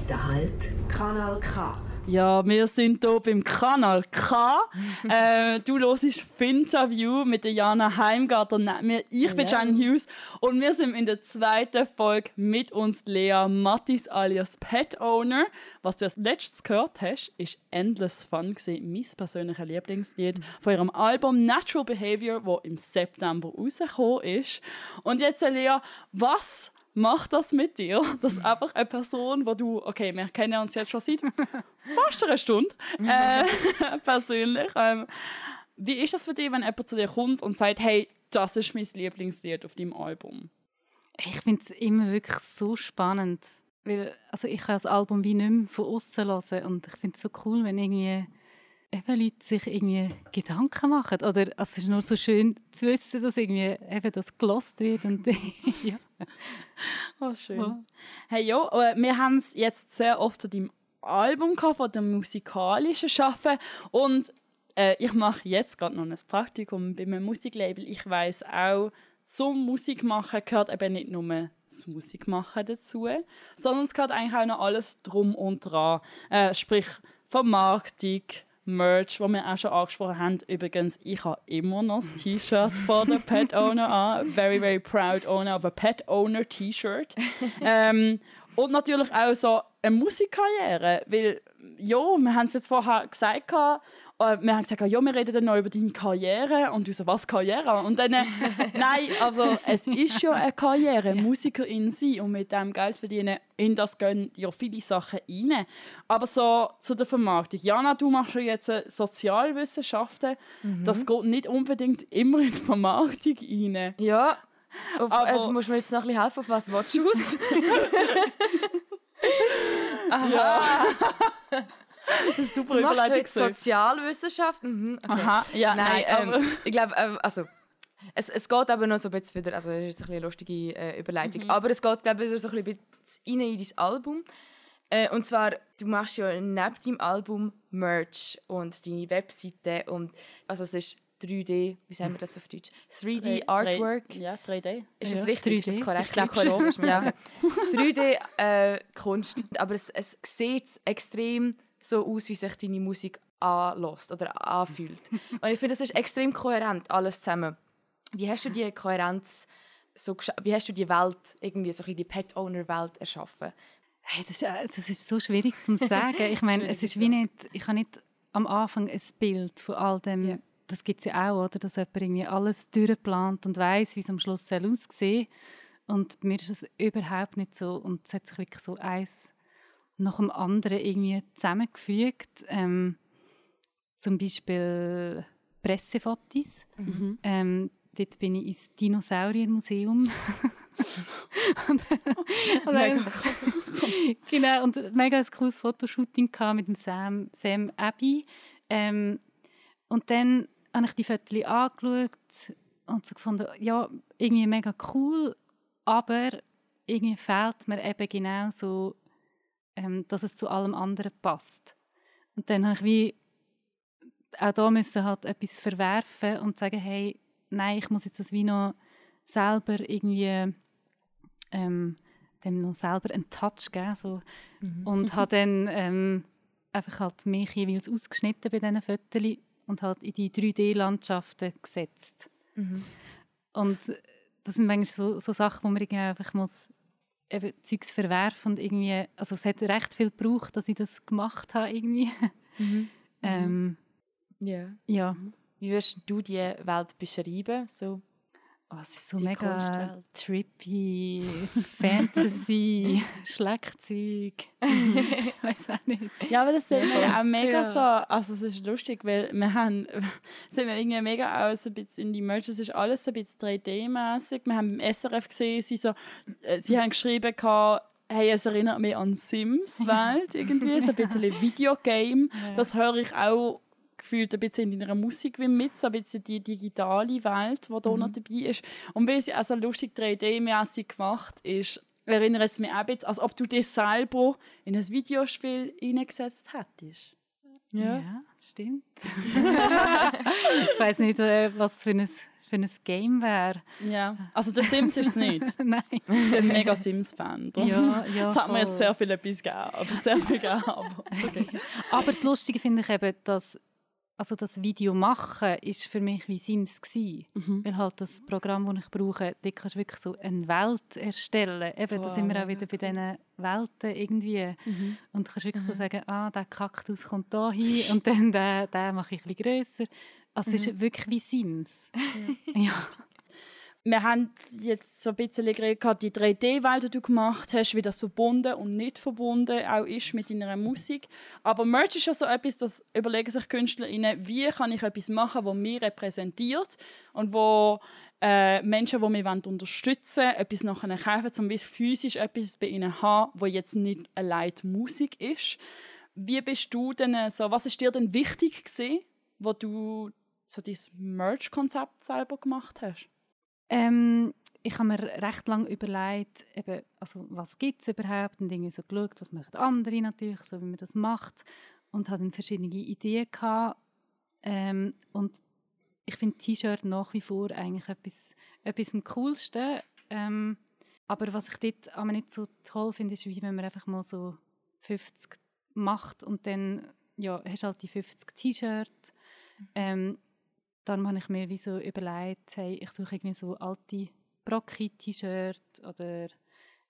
Nächster Halt. Kanal K. Ja, wir sind hier beim Kanal K. äh, du hörst Finterview mit der Jana Heimgarten neben mir. Ich bin Jan Hughes und wir sind in der zweiten Folge mit uns Lea Mattis alias Pet Owner. Was du als letztes gehört hast, ist Endless Fun, gewesen, mein persönliches Lieblingslied von ihrem Album Natural Behavior, das im September rausgekommen ist. Und jetzt, Lea, was macht das mit dir, dass einfach eine Person, wo du, okay, wir kennen uns jetzt schon seit fast einer Stunde äh, persönlich. Ähm, wie ist das für dich, wenn jemand zu dir kommt und sagt, hey, das ist mein Lieblingslied auf deinem Album? Ich finde es immer wirklich so spannend. Weil, also ich kann das Album wie nicht mehr von außen hören. Und ich finde es so cool, wenn irgendwie eben Leute sich irgendwie Gedanken machen. Oder also es ist nur so schön zu wissen, dass irgendwie eben das gelost wird. Und, ja. Oh, schön. Hey, ja, äh, wir haben es jetzt sehr oft an deinem Album gehabt, von dem musikalischen Schaffen und äh, ich mache jetzt gerade noch ein Praktikum bei einem Musiklabel. Ich weiß auch, zum Musikmachen gehört eben nicht nur das Musikmachen dazu, sondern es gehört eigentlich auch noch alles drum und dran. Äh, sprich Vermarktung, Merch, wo wir auch schon angesprochen haben. Übrigens, ich habe immer noch das T-Shirt von der Pet Owner an. Very, very proud owner of a Pet Owner T-Shirt. ähm, und natürlich auch so eine Musikkarriere, weil ja, wir haben es jetzt vorher gesagt, gehabt, äh, wir haben gesagt, ja, wir reden dann noch über deine Karriere und du so, was Karriere? Und dann, äh, nein, also es ist ja eine Karriere, Musikerin sein und mit dem Geld verdienen, in das gehen ja viele Sachen rein. Aber so zu der Vermarktung. Jana, du machst ja jetzt äh, Sozialwissenschaften, das geht nicht unbedingt immer in die Vermarktung rein. Ja. Auf, Aber- äh, du musst mir jetzt noch ein bisschen helfen, auf was willst du aus? Das ist super Du machst heute Sozialwissenschaften. Mhm, okay. Aha, ja, nein, Nein, aber- ähm, ich glaube, ähm, also es, es geht aber noch so ein bisschen wieder, also das ist jetzt ein bisschen eine lustige äh, Überleitung, Mhm. aber es geht glaube ich wieder so ein bisschen rein in dein Album. Äh, und zwar, du machst ja neben deinem Album Merch und deine Webseite und also es ist 3D, wie sagen wir das auf Deutsch? 3D Artwork. Ja, 3D. Ist Ja, das richtig? Ist das 3D. korrekt? Ich glaub Ökologisch, schon, ja. 3D äh, Kunst. Aber es, es sieht extrem so aus, wie sich deine Musik anlässt oder anfühlt. Und ich finde, das ist extrem kohärent, alles zusammen. Wie hast du die Kohärenz so wie hast du die Welt, irgendwie so die Pet-Owner-Welt erschaffen? Hey, das, ist, das ist so schwierig zu sagen. Ich meine, es ist wie nicht, ich habe nicht am Anfang ein Bild von all dem. Ja. Das gibt es ja auch, oder? Dass jemand irgendwie alles durchplant und weiß, wie es am Schluss soll aussehen Und bei mir ist es überhaupt nicht so. Und es hat sich wirklich so eins nach dem anderen irgendwie zusammengefügt. Ähm, zum Beispiel Pressefotos. Ähm, dort bin ich ins Dinosauriermuseum. und, und dann- genau, und ein mega ein cooles Fotoshooting mit dem Sam, Sam Abbey. Ähm, und dann habe ich die Fotos angeschaut und so gefunden, ja, irgendwie mega cool, aber irgendwie fehlt mir eben genau so, ähm, dass es zu allem anderen passt. Und dann habe ich wie auch da müssen halt etwas verwerfen und sagen, hey, nein, ich muss jetzt das wie noch selber irgendwie ähm, dem noch selber einen Touch geben. So. Und habe dann ähm, einfach halt mich jeweils ausgeschnitten bei diesen Fotos und halt in die 3D-Landschaften gesetzt. Und das sind manchmal so, so Sachen, wo man irgendwie einfach muss eben Zeugs verwerfen und irgendwie, also es hat recht viel gebraucht, dass ich das gemacht habe irgendwie. ähm, Ja. ja, Wie würdest du die Welt beschreiben? So, oh, es ist so Die mega Kunstwelt. trippy, Fantasy, Schlagzeug. ich weiß auch nicht. Ja, aber das sehen wir ja auch mega Ja. so. Also es ist lustig, weil wir haben, sehen wir irgendwie mega aus, ein bisschen in die Merch, es ist alles ein bisschen 3D-mäßig. Wir haben im SRF gesehen, sie, so, äh, sie haben geschrieben, hey, es erinnert mich an Sims-Welt irgendwie, so ein bisschen Videogame. Das höre ich auch gefühlt ein bisschen in deiner Musik wie mit, so ein bisschen die digitale Welt, die da noch dabei ist. Und weil sie auch so lustig 3D-mäßig gemacht ist, erinnert es mich auch ein als ob du dich selber in ein Videospiel eingesetzt hättest. Ja, das stimmt. ich weiß nicht, äh, was für ein, für ein Game wäre. Ja. Also der Sims ist es nicht. Nein. Ich bin mega Sims-Fan. Ja, ja, Das hat mir jetzt sehr viel etwas gegeben. Aber sehr viel gegeben. Okay. Aber das Lustige finde ich eben, dass also das Video machen ist für mich wie Sims gsi, Mhm. weil halt das Programm, das ich brauche, dort kannst du wirklich so eine Welt erstellen. Eben, da sind wir auch wieder bei diesen Welten irgendwie. Mhm. Und du kannst wirklich so sagen, ah, der Kaktus kommt da hin und dann den, den mache ich ein bisschen grösser. Also es ist wirklich wie Sims. Ja. Wir haben jetzt so ein bisschen geredet, die 3D-Welt, die du gemacht hast, wie das verbunden und nicht verbunden auch ist mit deiner Musik. Aber Merch ist ja so etwas, das überlegen sich KünstlerInnen, wie kann ich etwas machen, das mich repräsentiert und wo äh, Menschen, die mich unterstützen wollen, etwas nachher kaufen, zum Beispiel physisch etwas bei ihnen haben, wo jetzt nicht allein Musik ist. Wie bist du denn äh, so, was ist dir denn wichtig gewesen, wo du so dieses Merch-Konzept selber gemacht hast? Ähm, ich habe mir recht lange überlegt, eben, also, was gibt es überhaupt und irgendwie so geschaut, was machen andere natürlich, so wie man das macht und hatte verschiedene Ideen gehabt. Ähm, und ich finde T-Shirt nach wie vor eigentlich etwas, etwas am coolsten. Ähm, aber was ich dort aber nicht so toll finde, ist, wie wenn man einfach mal so 50 macht und dann ja, hast halt die 50 T-Shirts. Ähm, darum habe ich mir wie so überlegt, hey, ich suche irgendwie so alte Brocki-T-Shirts oder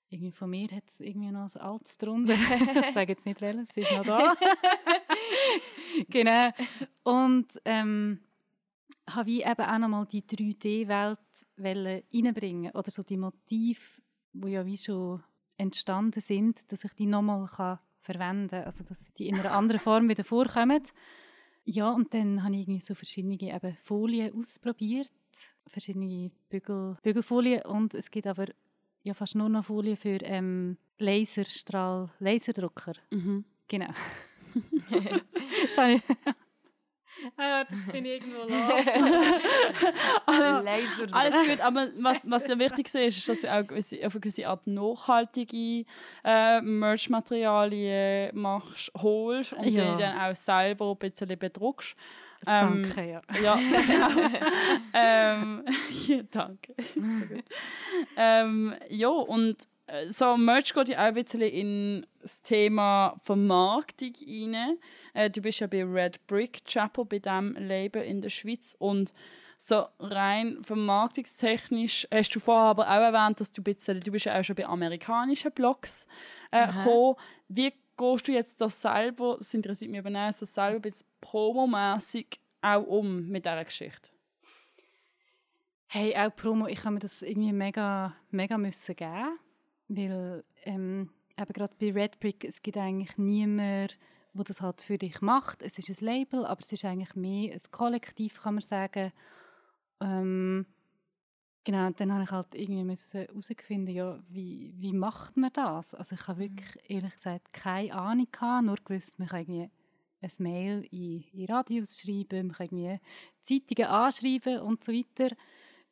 irgendwie von mir hat es irgendwie noch ein altes drunter. ich sage jetzt nicht welches, es ist noch da. genau. Und ähm, habe wie eben auch nochmal die 3D-Welt reinbringen oder so die Motive, die ja wie schon entstanden sind, dass ich die nochmal verwenden kann, also dass die in einer anderen Form wieder vorkommen. Ja, und dann habe ich irgendwie so verschiedene eben Folien ausprobiert, verschiedene Bügel, Bügelfolien und es gibt aber ja fast nur noch Folien für ähm, Laserstrahl, Laserdrucker. Mhm. Genau. Jetzt habe ich ah, das finde ich irgendwo alles, Laser. alles gut, aber was, was dir wichtig ist, ist, dass du auch gewisse, auf eine gewisse Art nachhaltige äh, Merch-Materialien machst, holst und Ja. die dann auch selber ein bisschen bedruckst. Ähm, Danke, ja. Ja, genau. ähm, ja, danke. so. Ähm, ja, und so Merch geht ja auch ein bisschen in das Thema Vermarktung rein. Äh, du bist ja bei Red Brick Chapel, bei diesem Label in der Schweiz und so rein vermarktungstechnisch hast du vorher aber auch erwähnt, dass du, bisschen, du bist ja auch schon bei amerikanischen Blogs äh, gekommen. Wie gehst du jetzt das selber, das interessiert mich aber auch, so selber ein bisschen promomässig auch um mit dieser Geschichte? Hey, auch Promo, ich habe mir das irgendwie mega, mega müssen geben, weil ähm, eben gerade bei Red Brick, es gibt eigentlich niemand, wo das halt für dich macht. Es ist ein Label, aber es ist eigentlich mehr ein Kollektiv, kann man sagen. Ähm, genau, dann habe ich halt irgendwie müssen herausfinden, ja, wie, wie macht man das? Also ich habe wirklich, ehrlich gesagt, keine Ahnung gehabt, nur gewusst, man kann irgendwie ein Mail in, in Radios schreiben, man kann irgendwie Zeitungen anschreiben und so weiter.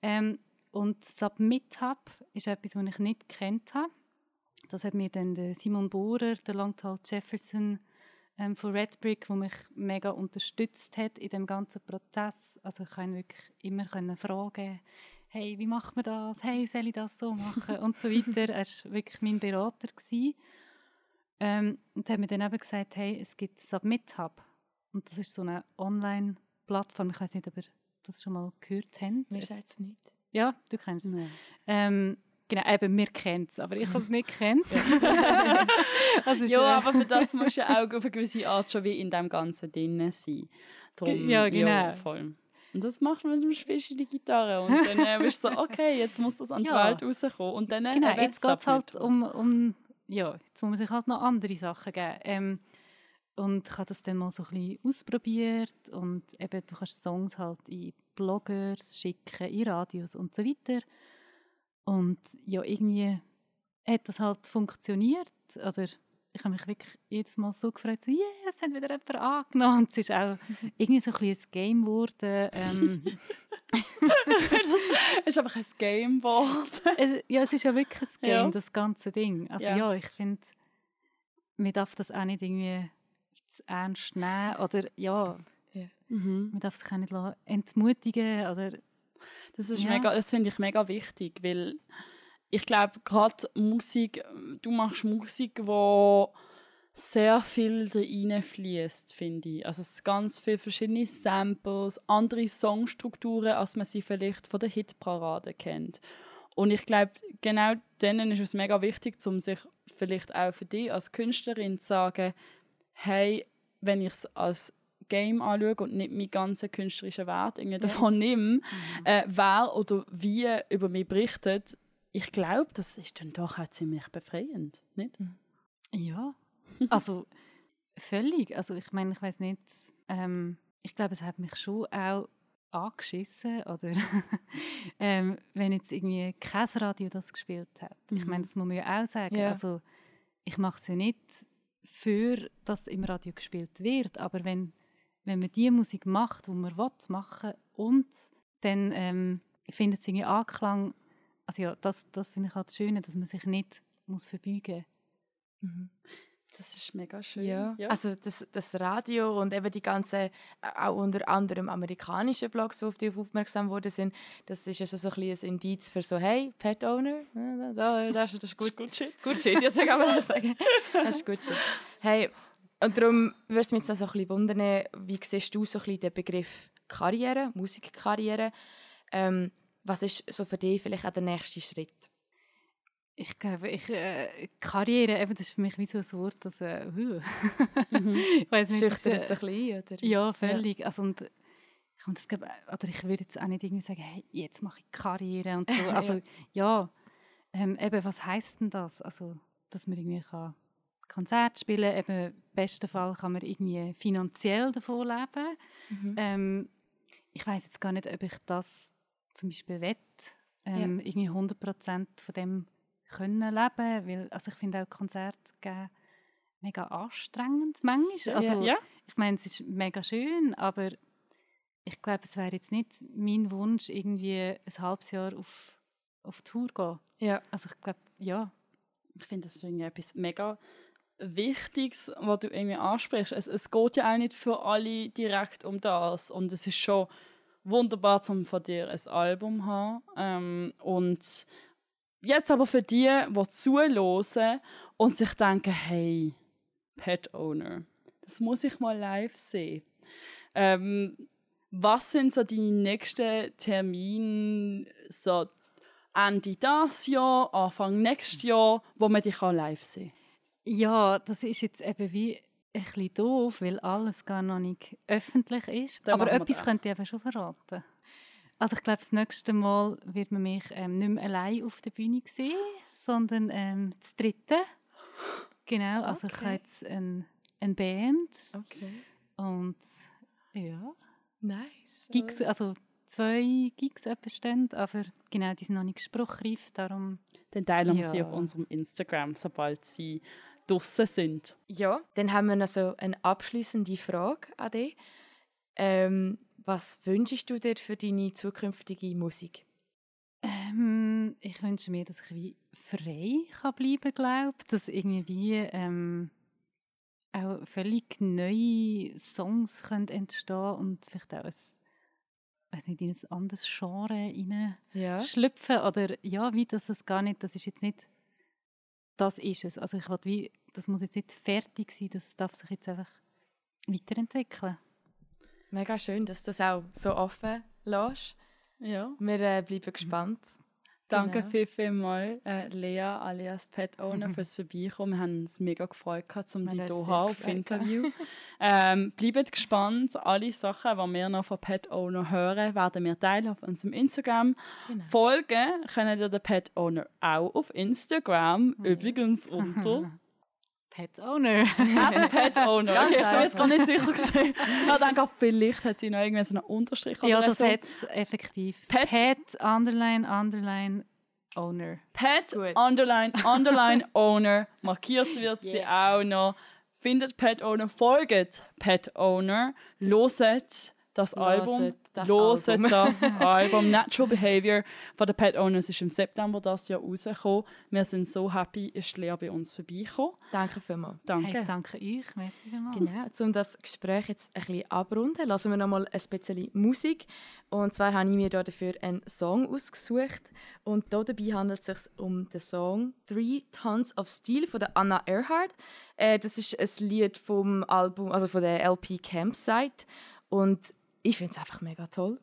Ähm, und Submit Hub ist etwas, was ich nicht gekannt habe. Das hat mir dann der Simon Bohrer, der Longtal Jefferson ähm, von Red Brick, der mich mega unterstützt hat in dem ganzen Prozess. Also ich konnte wirklich immer können fragen, hey, wie macht man das? Hey, soll ich das so machen? Und so weiter. Er war wirklich mein Berater. Gewesen. Ähm, und hat mir dann eben gesagt, hey, es gibt Submit Hub. Und das ist so eine Online-Plattform. Ich weiß nicht, ob ihr das schon mal gehört habt. Mir sagt es nicht. Ja, du kennst es. Ähm, genau, eben, wir kennen es, aber ich habe es nicht kennt. also, Ja, äh, aber für das musst du ja auch auf eine gewisse Art schon wie in dem Ganzen drin sein. Drum, Ja, genau. voll. Und das machst du mit dem du die Gitarre und dann äh, bist du so, okay, jetzt muss das an die Ja. Welt rauskommen. Und dann, äh, Genau, jetzt geht es halt um, um, ja, jetzt muss man sich halt noch andere Sachen geben. Ähm, und ich habe das dann mal so ein bisschen ausprobiert und eben, du kannst Songs halt in Bloggers schicken, in Radios und so weiter. Und ja, irgendwie hat das halt funktioniert. Also ich habe mich wirklich jedes Mal so gefreut, so, yeah, es hat wieder jemand angenommen. Und es ist auch irgendwie so ein ein Game geworden. Ähm, Es ist einfach ein Gameboard. es, ja, es ist ja wirklich ein Game, Ja. das ganze Ding. Also Ja. ja, ich finde, man darf das auch nicht irgendwie zu ernst nehmen oder ja, Mhm. man darf sich auch nicht entmutigen oder Das ist Ja. mega, das finde ich mega wichtig, weil ich glaube gerade Musik, du machst Musik, wo sehr viel reinfließt, finde ich. Also es ganz viele verschiedene Samples, andere Songstrukturen, als man sie vielleicht von der Hitparade kennt. Und ich glaube, genau denen ist es mega wichtig, um sich vielleicht auch für dich als Künstlerin zu sagen, hey, wenn ich es als Game anschaue und nicht meinen ganzen künstlerischen Wert irgendwie davon nehme, äh, wer oder wie über mich berichtet, ich glaube, das ist dann doch auch ziemlich befreiend, nicht? Ja, also völlig. Also ich meine, ich weiß nicht, ähm, ich glaube, es hat mich schon auch angeschissen oder ähm, wenn jetzt irgendwie kein Radio das gespielt hat. Ich meine, das muss man ja auch sagen. Ja. Also ich mache es ja nicht für, dass im Radio gespielt wird, aber wenn, wenn man die Musik macht, die man will, machen und dann ähm, findet es irgendwie Anklang, also ja, das, das finde ich halt das Schöne, dass man sich nicht muss verbeugen Das ist mega schön. Ja. Also das, das Radio und eben die ganzen, äh, auch unter anderem amerikanischen Blogs, die auf die aufmerksam worden sind, das ist also so ein, bisschen ein Indiz für so, hey, Pet Owner, ja, da, da, das, ist- das ist gut. gut shit. Gut Shit, jetzt kann man das sagen. Das ist gut Shit. Hey, und darum würde es mich jetzt noch so ein bisschen wundern, wie siehst du so ein bisschen den Begriff Karriere, Musikkarriere? Ähm, was ist so für dich vielleicht auch der nächste Schritt? Ich glaube, ich, äh, Karriere, eben, das ist für mich wie so ein Wort, das, äh, huh. Mhm. Schüchtert äh, so ein bisschen oder? Ja, völlig. Also, und, ich, das, glaube, oder ich würde jetzt auch nicht irgendwie sagen, hey, jetzt mache ich Karriere und so. Also, ja, ähm, eben, was heisst denn das? Also, dass man irgendwie kann Konzert spielen eben im besten Fall kann man irgendwie finanziell davon leben. Mhm. Ähm, ich weiß jetzt gar nicht, ob ich das zum Beispiel will, ähm, irgendwie 100% von dem können leben, weil also ich finde auch Konzerte geben mega anstrengend manchmal. Also, ja. Ich meine, es ist mega schön, aber ich glaube, es wäre jetzt nicht mein Wunsch, irgendwie ein halbes Jahr auf, auf Tour zu gehen. Ja. Also ich glaube, ja. Ich finde, das irgendwie etwas mega Wichtiges, was du irgendwie ansprichst. Es, es geht ja auch nicht für alle direkt um das. Und es ist schon wunderbar, um von dir ein Album zu haben. Ähm, und jetzt aber für die, die zuhören und sich denken, hey, Pet Owner, das muss ich mal live sehen. Ähm, was sind so deine nächsten Termine, so Ende dieses Jahr, Anfang nächstes Jahr, wo man dich live sehen Ja, das ist jetzt eben wie ein bisschen doof, weil alles gar noch nicht öffentlich ist. Dann Aber etwas das. könnte ich eben schon verraten. Also ich glaube, das nächste Mal wird man mich ähm, nicht mehr allein auf der Bühne sehen, sondern ähm, das dritte. Genau, also ich Okay. habe jetzt ein, eine Band Okay. und ja, Nice. Gigs, also zwei Gigs etwa stehen, aber genau, die sind noch nicht spruchreif, darum Dann teilen wir Ja. sie auf unserem Instagram, sobald sie draussen sind. Ja, dann haben wir noch so eine abschließende Frage an dich. Ähm, was wünschst du dir für deine zukünftige Musik? Ähm, ich wünsche mir, dass ich wie frei kann bleiben glaube, dass irgendwie ähm, auch völlig neue Songs können entstehen und vielleicht auch ein, weiß nicht, in ein anderes Genre rein Ja. schlüpfen oder ja, wie das es gar nicht, das ist jetzt nicht, das ist es. Also ich wie, das muss jetzt nicht fertig sein, das darf sich jetzt einfach weiterentwickeln. Mega schön, dass du das auch so offen lässt. Ja. Wir äh, bleiben gespannt. Danke Genau. viel, viel mal, äh, Lea alias Pet Owner, fürs Vorbeikommen. Wir haben uns mega gefreut, gehabt, um dich hier auf Interview. ähm, bleibt gespannt. Alle Sachen, die wir noch von Pet Owner hören, werden wir teilen auf unserem Instagram. Genau. Folgen können ihr den Pet Owner auch auf Instagram, übrigens unter Pet Owner. At Pet Owner. Ganz Okay, ich bin jetzt gar nicht sicher gesehen. Ich denke, vielleicht hat sie noch irgendwie so einen Unterstrich ja, oder das so. hat es effektiv. Pet- Pet, Underline, Underline, Owner. Pet, Gut. Underline, Underline, Owner. Markiert wird sie auch noch. Findet Pet Owner, folgt Pet Owner, loset das Album. Das Loset Album. das Album. Natural Behavior von den Pet Owners ist im September das Jahr rausgekommen. Wir sind so happy, ist Lea bei uns vorbeigekommen. Danke vielmals. Danke. Hey, danke euch. Merci vielmals. Genau, um das Gespräch jetzt ein bisschen abrunden, lassen wir noch mal ein bisschen Musik. Und zwar habe ich mir da dafür einen Song ausgesucht. Und da dabei handelt es sich um den Song Three Tons of Steel von der Anna Earhart. Äh, das ist ein Lied vom Album, also von der LP Campsite. Und ich finde es einfach mega toll.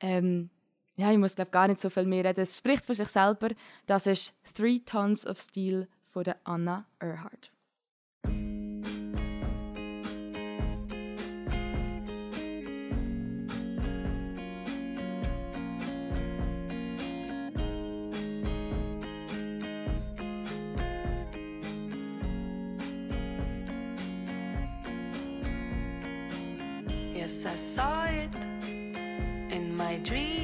Ähm, ja, ich muss glaube gar nicht so viel mehr reden. Es spricht für sich selber. Das ist Three Tons of Steel von der Anna Earhart. Dream.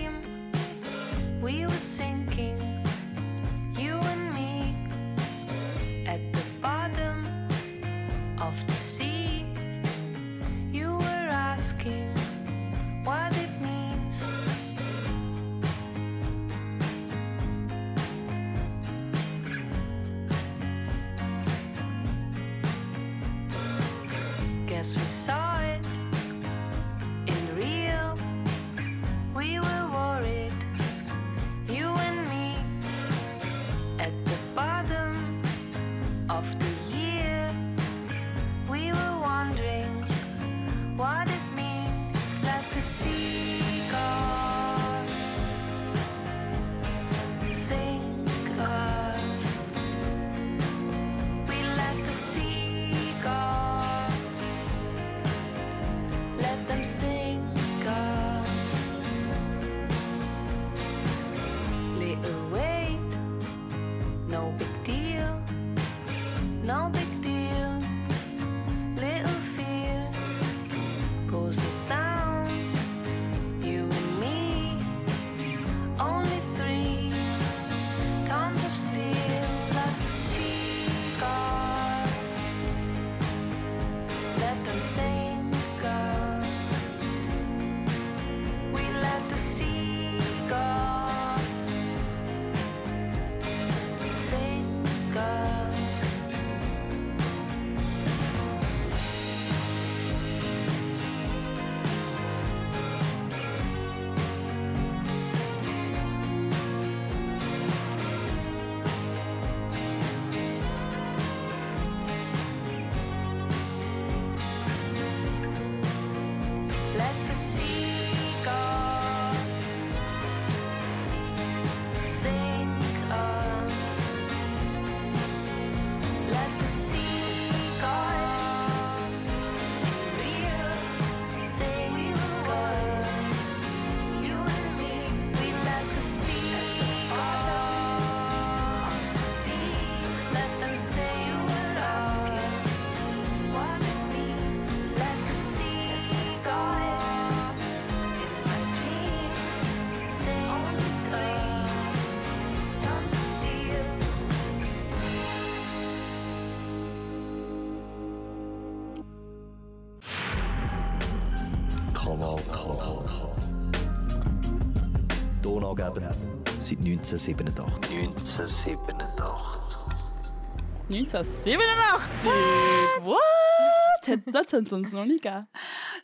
Donaugeber seit 1987. 1987. 1987! What? Hat- Das haben sie uns noch nicht gegeben.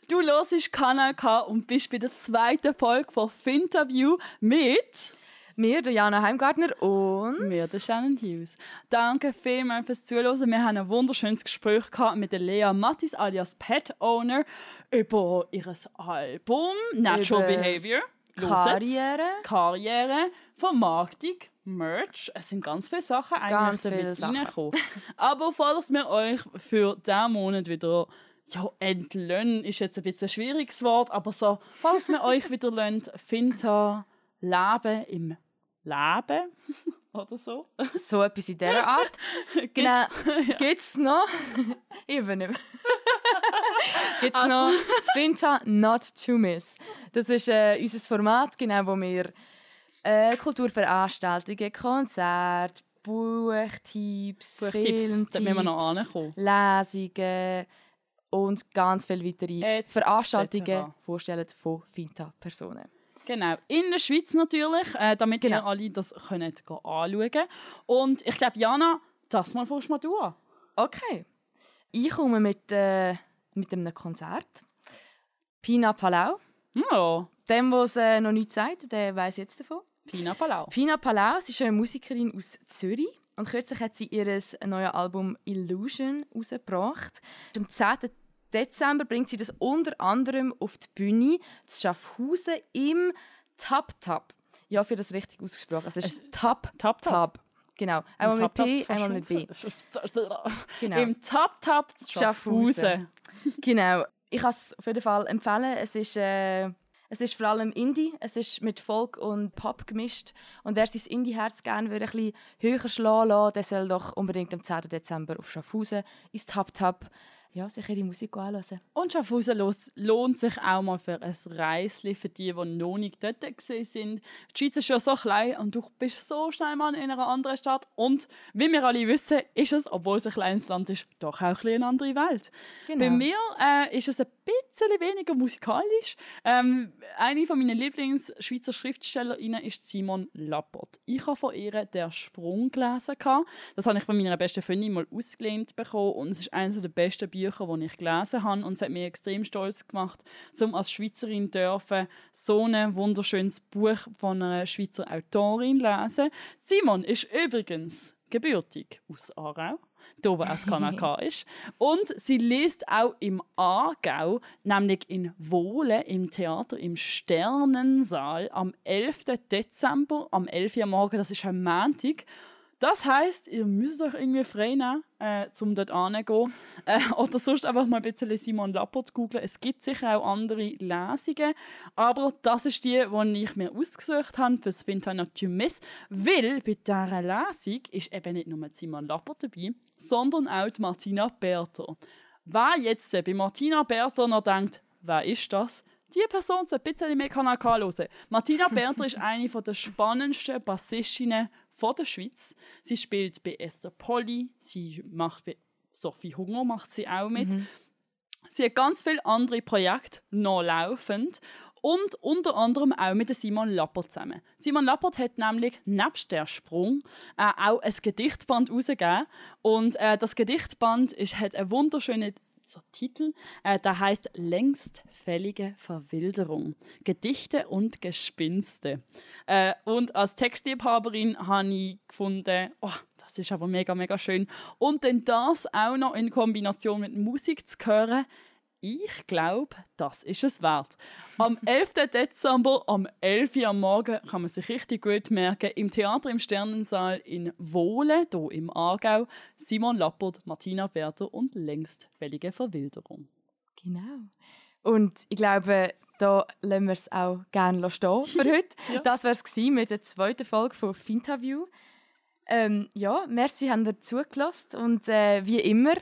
Du hörst Kanal K und bist bei der zweiten Folge von Finterview mit Wir, der Jana Heimgartner und... mir, der Shannon Hughes. Danke vielmals fürs Zuhören. Wir haben ein wunderschönes Gespräch gehabt mit der Lea Mattis alias Pet Owner über ihr Album Natural Über Behavior. Karriere. Karriere, Vermarktung, Merch. Es sind ganz viele Sachen eigentlich Ganz viele mit Sachen. reingekommen. Aber falls wir euch für diesen Monat wieder ja, entlöhnen, ist jetzt ein bisschen ein schwieriges Wort, aber so, falls wir euch wieder lönt, Finta Leben im Leben oder so. So etwas in dieser Art. genau. Gibt es noch... ich übernehme. Gibt es Also- noch Finta Not To Miss. Das ist äh, unser Format, genau, wo wir äh, Kulturveranstaltungen, Konzerte, Buchtipps, Buchtipps, Filmtipps. Lesungen und ganz viele weitere Et Veranstaltungen cetera. vorstellen von Finta-Personen. Genau, in der Schweiz natürlich, äh, damit Genau. ihr alle das könnt anschauen Und ich glaube, Jana, das mal fährst mal du an. Okay. Ich komme mit, äh, mit einem Konzert. Pina Palau. Ja, Dem, was äh, noch nichts sagt, der weiß jetzt davon. Pina Palau. Pina Palau sie ist eine Musikerin aus Zürich. Und kürzlich hat sie ihr neues Album Illusion rausgebracht. Am 10. Dezember bringt sie das unter anderem auf die Bühne zu Schaffhausen im Tap Tap. Ja, für das richtig ausgesprochen. Es ist Tap Tap Tap. Genau. Einmal mit P, einmal mit B. Genau. Im Tap Tap Schaffhausen. Genau. Ich kann es auf jeden Fall empfehlen. Es ist, äh, es ist vor allem Indie. Es ist mit Folk und Pop gemischt. Und wer sein Indie-Herz gerne würde, ein bisschen höher schlagen lassen, der soll doch unbedingt am 10. Dezember auf Schaffhausen ins Tap Tap ja, sich ihre Musik anhören. Und Schaffhausen lohnt sich auch mal für ein Reisli für die, die noch nicht dort sind. Die Schweiz ist ja so klein und du bist so schnell mal in einer anderen Stadt. Und wie wir alle wissen, ist es, obwohl es ein kleines Land ist, doch auch ein eine andere Welt. Genau. Bei mir äh, ist es ein bisschen weniger musikalisch. Ähm, eine von meinen Lieblings-Schweizer Schriftstellerinnen ist Simon Lappert. Ich habe von ihr «Der Sprung» gelesen. Das habe ich von meiner besten Freundin mal ausgelehnt bekommen und es ist eines der besten Bücher, die ich gelesen habe und es hat mich extrem stolz gemacht, um als Schweizerin dürfen so ein wunderschönes Buch von einer Schweizer Autorin lesen. Simon ist übrigens gebürtig aus Aarau da wo es KNK ist. Und sie liest auch im Aargau, nämlich in Wohlen im Theater im Sternensaal am 11. Dezember, am 11. Uhr morgen, das ist ein Montag. Das heisst, ihr müsst euch irgendwie frei nehmen, äh, um dort hinzugehen. Äh, oder sonst einfach mal ein bisschen Simon Lappert googeln. Es gibt sicher auch andere Lesungen. Aber das ist die, die ich mir ausgesucht habe für das to Miss. Weil bei dieser Lesung ist eben nicht nur Simon Lappert dabei, sondern auch Martina Berter. Wer jetzt bei Martina Berter noch denkt, wer ist das? Die Person soll ein bisschen mehr Kanal hören. Martina Berter ist eine der spannendsten Bassistinnen von der Schweiz. Sie spielt bei Esther Polly, sie macht bei Sophie Hunger macht sie auch mit. Sie hat ganz viele andere Projekte noch laufend und unter anderem auch mit Simon Lappert zusammen. Simon Lappert hat nämlich nebst der Sprung äh, auch ein Gedichtband herausgegeben und äh, das Gedichtband ist, hat einen wunderschönen so Titel, äh, der heißt Längstfällige Verwilderung. Gedichte und Gespinste. Äh, und als Textliebhaberin habe ich gefunden, oh, das ist aber mega, mega schön. Und dann das auch noch in Kombination mit Musik zu hören, ich glaube, das ist es wert. Am 11. Dezember, am 11. Uhr am Morgen, kann man sich richtig gut merken, im Theater im Sternensaal in Wohlen, hier im Aargau, Simon Lappert, Martina Berter und längstfällige Verwilderung. Genau. Und ich glaube, da lassen wir es auch gerne stehen für heute. Das war es mit der zweiten Folge von Finterview. Ähm, ja, merci, haben ihr zugelassen. Und äh, wie immer,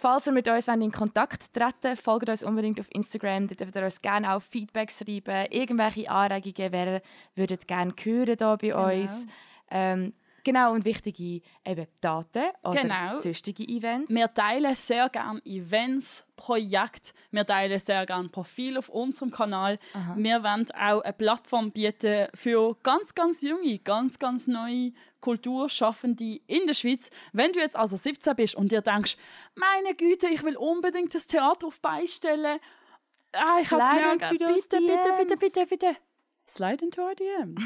falls ihr mit uns wollt in Kontakt treten folgt uns unbedingt auf Instagram. Dort dürft ihr uns gerne auch Feedback schreiben, irgendwelche Anregungen, wer würdet gerne hören hier bei uns. Ähm, genau, und wichtige eben Daten oder Genau. sonstige Events. Wir teilen sehr gerne Events, Projekte, wir teilen sehr gerne Profile auf unserem Kanal. Wir wollen auch eine Plattform bieten für ganz, ganz junge, ganz, ganz neue Kulturschaffende in der Schweiz. Wenn du jetzt also 17 bist und dir denkst, meine Güte, ich will unbedingt das Theater auf beistellen, ah, ich hab's mir into bitte, bitte, bitte, bitte, bitte. Slide into our DMs.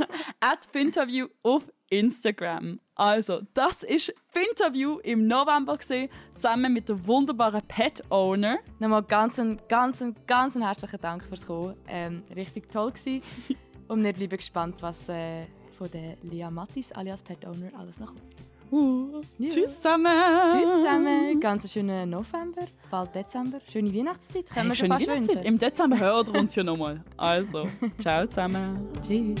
At Finterview auf Instagram. Also, das ist Finterview im November gesehen, zusammen mit der wunderbaren Pet Owner. Nochmal ganz, ganz, ganz herzlichen Dank fürs Kommen. Ähm, richtig toll gewesen. Und wir bleiben gespannt, was äh, von der Lia Mattis alias Pet Owner alles noch kommt. Uh, Ja. Tschüss zusammen. Tschüss zusammen, ganz schönen November, bald Dezember. Schöne Weihnachtszeit, können Hey, schöne Weihnachtszeit. wünschen. Im Dezember hören wir uns ja nochmal. Also, ciao zusammen. Tschüss.